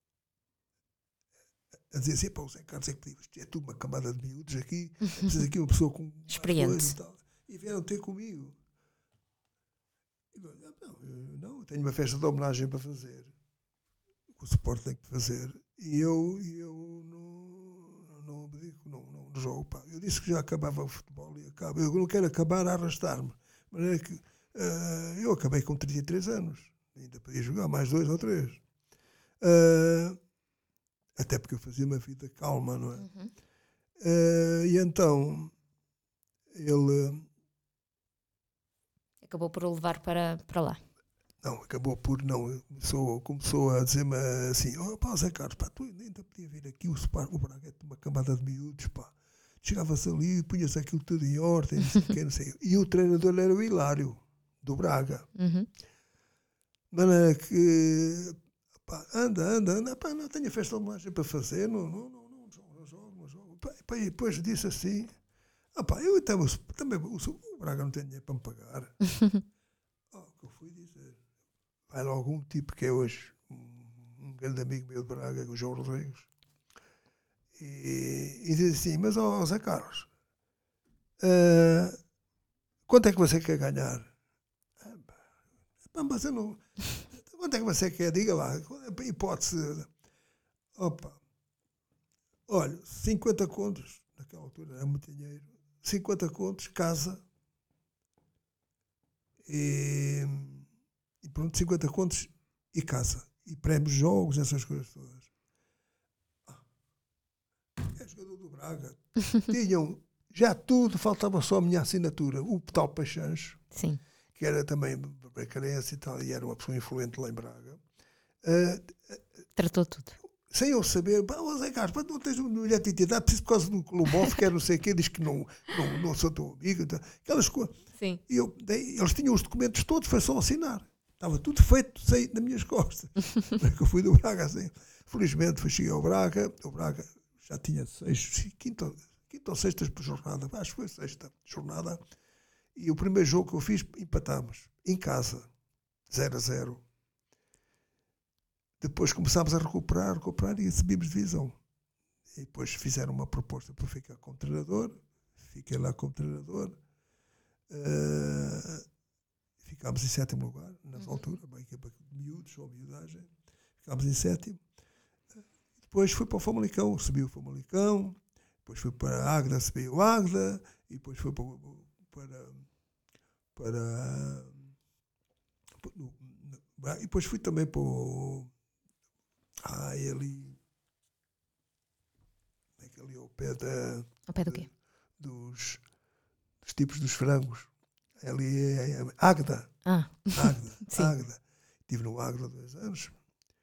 a dizer assim: pá, o Zé Carlos é que isto é tudo uma camada de miúdos aqui, precisa aqui uma pessoa com experiente. E, tal. e vieram ter comigo. E, não, eu, não, eu tenho uma festa de homenagem para fazer. O suporte tem que fazer. E eu, eu não não abdico, não, não, não jogo. Pá. Eu disse que já acabava o futebol e acaba. Eu não quero acabar a arrastar-me. Mas é que uh, eu acabei com 33 anos. Ainda podia jogar mais dois ou três. Uh, até porque eu fazia uma vida calma, não é? Uhum. Uh, e então ele acabou por o levar para, para lá. Não, acabou por não. Começou, começou a dizer-me assim: oh, pá, Zé Carlos, pá, tu ainda podia vir aqui, o, Spar, o Braga é uma camada de miúdos, pá. Chegava-se ali punha-se aquilo tudo em ordem, não sei, que, não sei. E o treinador era o Hilário, do Braga. Uhum. Maneira que, pá, anda, anda, anda, pá, não tenho festa de homenagem para fazer, não, não, não, não, jogo, não jogo, não jogo. Pá, e depois disse assim: ah, pá, eu também, também o, o Braga não tem dinheiro para me pagar. oh, que eu fui dizer vai logo um tipo que é hoje um, grande amigo meu de Braga, o João Rodrigues, e, e diz assim: Mas, ó Zé Carlos, uh, quanto é que você quer ganhar? Ah, mas eu não. Quanto é que você quer? Diga lá, é hipótese. Opa, olha, 50 contos, naquela altura é muito dinheiro, 50 contos, casa. E e pronto, 50 contos e casa. E prémios, jogos, essas coisas todas. Ah, é jogador do Braga. Tinham já tudo, faltava só a minha assinatura. O tal Sim. que era também bracarense e tal, e era uma pessoa influente lá em Braga. Uh, Tratou tudo. Sem eu saber, pá, Zé Carlos, não tens uma mulher de identidade, preciso por causa do Colomboff, que era não sei o quê, diz que não, não, não sou teu amigo. Aquelas coisas. Sim. E eu, eles tinham os documentos todos, foi só assinar. Estava tudo feito sem, nas minhas costas. que eu fui do Braga assim. Felizmente fui, cheguei ao Braga. O Braga já tinha seis, quinta, quinta ou sexta jornada. Acho que foi sexta jornada. E o primeiro jogo que eu fiz, empatámos. Em casa. 0 a 0. Depois começámos a recuperar, recuperar e subimos divisão. E depois fizeram uma proposta para ficar como treinador. Fiquei lá como treinador. Uh, Ficámos em sétimo lugar, nessa uhum. altura, uma equipa de miúdos ou miudagem. Ficámos em sétimo. Depois fui para o Famalicão, subiu o Famalicão. Depois fui para a Agda, subiu o Agda. E depois fui para. para, para e depois fui também para o. Ah, ali. É ali ao pé da. Ao pé do quê? Dos, dos tipos dos frangos. Ali é, é Águeda. Ah. Águeda. Águeda. Estive no Águeda dois anos.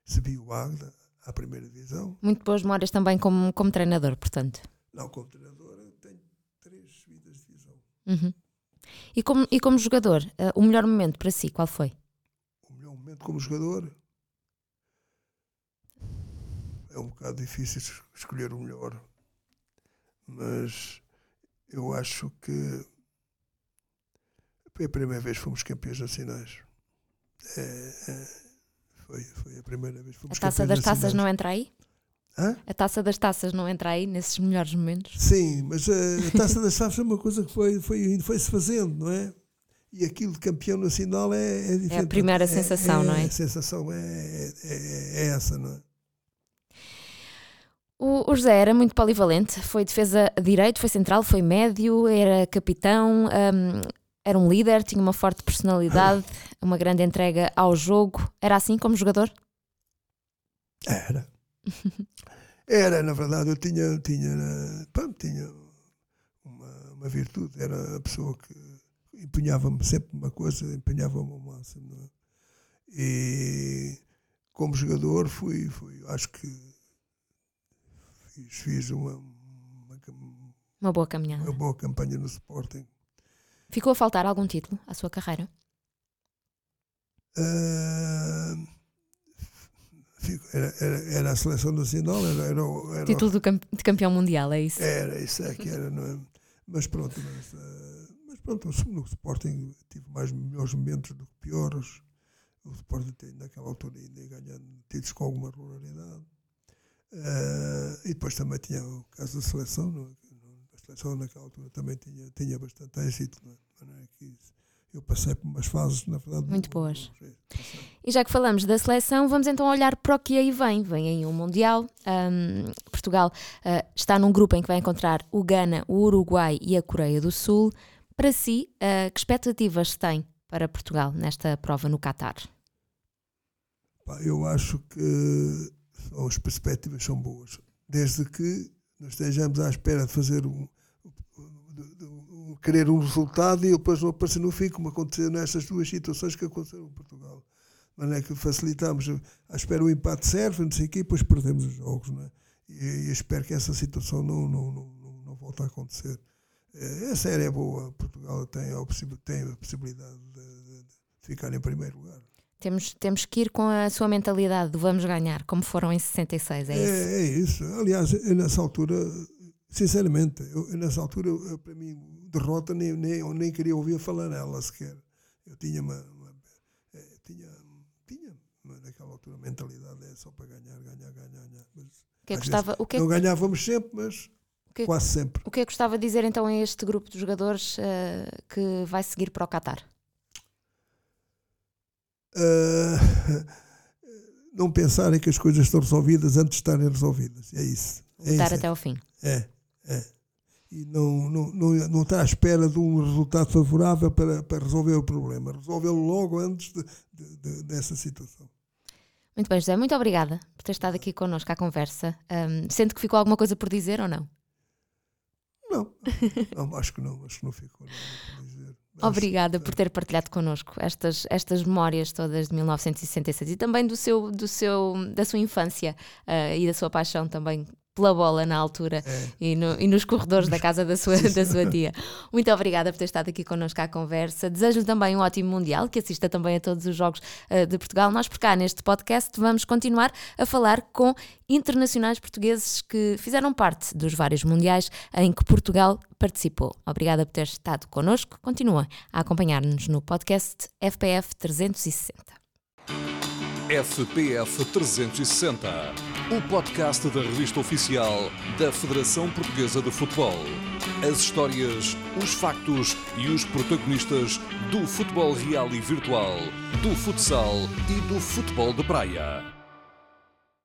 Subi o Águeda à primeira divisão. Muito boas memórias também como, como treinador, portanto. Não, como treinador tenho três subidas de divisão. Uhum. E, como, e como jogador, uh, o melhor momento para si, qual foi? O melhor momento como jogador é um bocado difícil escolher o melhor. Mas eu acho que foi a primeira vez que fomos campeões nacionais. É, é, foi, foi a primeira vez que fomos A taça das nacionais. taças não entra aí? Hã? A taça das taças não entra aí nesses melhores momentos? Sim, mas a, a taça das taças é uma coisa que foi, foi, foi-se fazendo, não é? E aquilo de campeão nacional é, é diferente. É a primeira sensação, é, não é? A sensação é, é, é essa, não é? O, José era muito polivalente, foi defesa direito, foi central, foi médio, era capitão, um, era um líder, tinha uma forte personalidade, uma grande entrega ao jogo. Era assim como jogador? Era. Era, na verdade, eu tinha, tinha, pronto, tinha uma, uma virtude. Era a pessoa que empenhava-me sempre uma coisa, empenhava-me ao máximo. É? E como jogador fui, fui acho que fiz, fiz uma, uma, uma boa caminhada. Uma boa campanha no Sporting. Ficou a faltar algum título à sua carreira? Uh, era, era, era, a seleção nacional, era, era, era título de campeão mundial, é isso? Era, isso é que era, não é? Mas pronto, mas, uh, mas pronto, no Sporting tive mais melhores momentos do que piores. O Sporting tem, naquela altura ainda ganhando títulos com alguma regularidade. Uh, e depois também tinha o caso da seleção, não é? Seleção naquela altura também tinha, tinha bastante êxito, não é? eu passei por umas fases, na verdade. Muito boas. E já que falamos da seleção, vamos então olhar para o que aí vem. Vem aí um Mundial. Um, Portugal uh, está num grupo em que vai encontrar o Ghana, o Uruguai e a Coreia do Sul. Para si, uh, que expectativas tem para Portugal nesta prova no Qatar? Eu acho que as perspectivas são boas, desde que nós estejamos à espera de fazer um, querer um resultado e depois não aparecer no fim, como aconteceu nestas duas situações que aconteceram em Portugal. Mas é que facilitamos, à espera o empate serve, não sei o quê, e depois perdemos os jogos. Não é? e, e espero que essa situação não, não, não, não, não volte a acontecer. É, a série é boa, Portugal tem a, tem a possibilidade de, de, de ficar em primeiro lugar. Temos, temos que ir com a sua mentalidade do vamos ganhar, como foram em 66, é, é isso? É isso. Aliás, nessa altura, sinceramente, eu, nessa altura, eu, para mim, derrota nem, nem, eu nem queria ouvir falar nela sequer. Eu tinha uma, uma é, tinha, tinha naquela altura a mentalidade é só para ganhar, ganhar, ganhar, ganhar. Mas, que é gostava, o que é não ganhávamos sempre, mas que, quase sempre. O que é que gostava de dizer então a este grupo de jogadores uh, que vai seguir para o Qatar? Uh, não pensarem que as coisas estão resolvidas antes de estarem resolvidas. É isso. É Lutar até ao fim. É, é. E não, não, não, não estar à espera de um resultado favorável para, para resolver o problema. Resolvê-lo logo antes de, de, de, dessa situação. Muito bem, José. Muito obrigada por ter estado aqui connosco à conversa. Um, sente que ficou alguma coisa por dizer ou não? Não, não acho que não. Acho que não ficou nada por dizer. Obrigada por ter partilhado connosco estas, estas memórias todas de 1966 e também do seu, do seu, da sua infância uh, e da sua paixão também pela bola na altura é. e, no, e, nos corredores da casa da sua, da sua tia. Muito obrigada por ter estado aqui connosco à conversa. Desejo-lhe também um ótimo Mundial, que assista também a todos os Jogos uh, de Portugal. Nós, por cá, neste podcast, vamos continuar a falar com internacionais portugueses que fizeram parte dos vários Mundiais em que Portugal participou. Obrigada por ter estado connosco. Continua a acompanhar-nos no podcast FPF 360. FPF 360, o podcast da revista oficial da Federação Portuguesa de Futebol. As histórias, os factos e os protagonistas do futebol real e virtual, do futsal e do futebol de praia.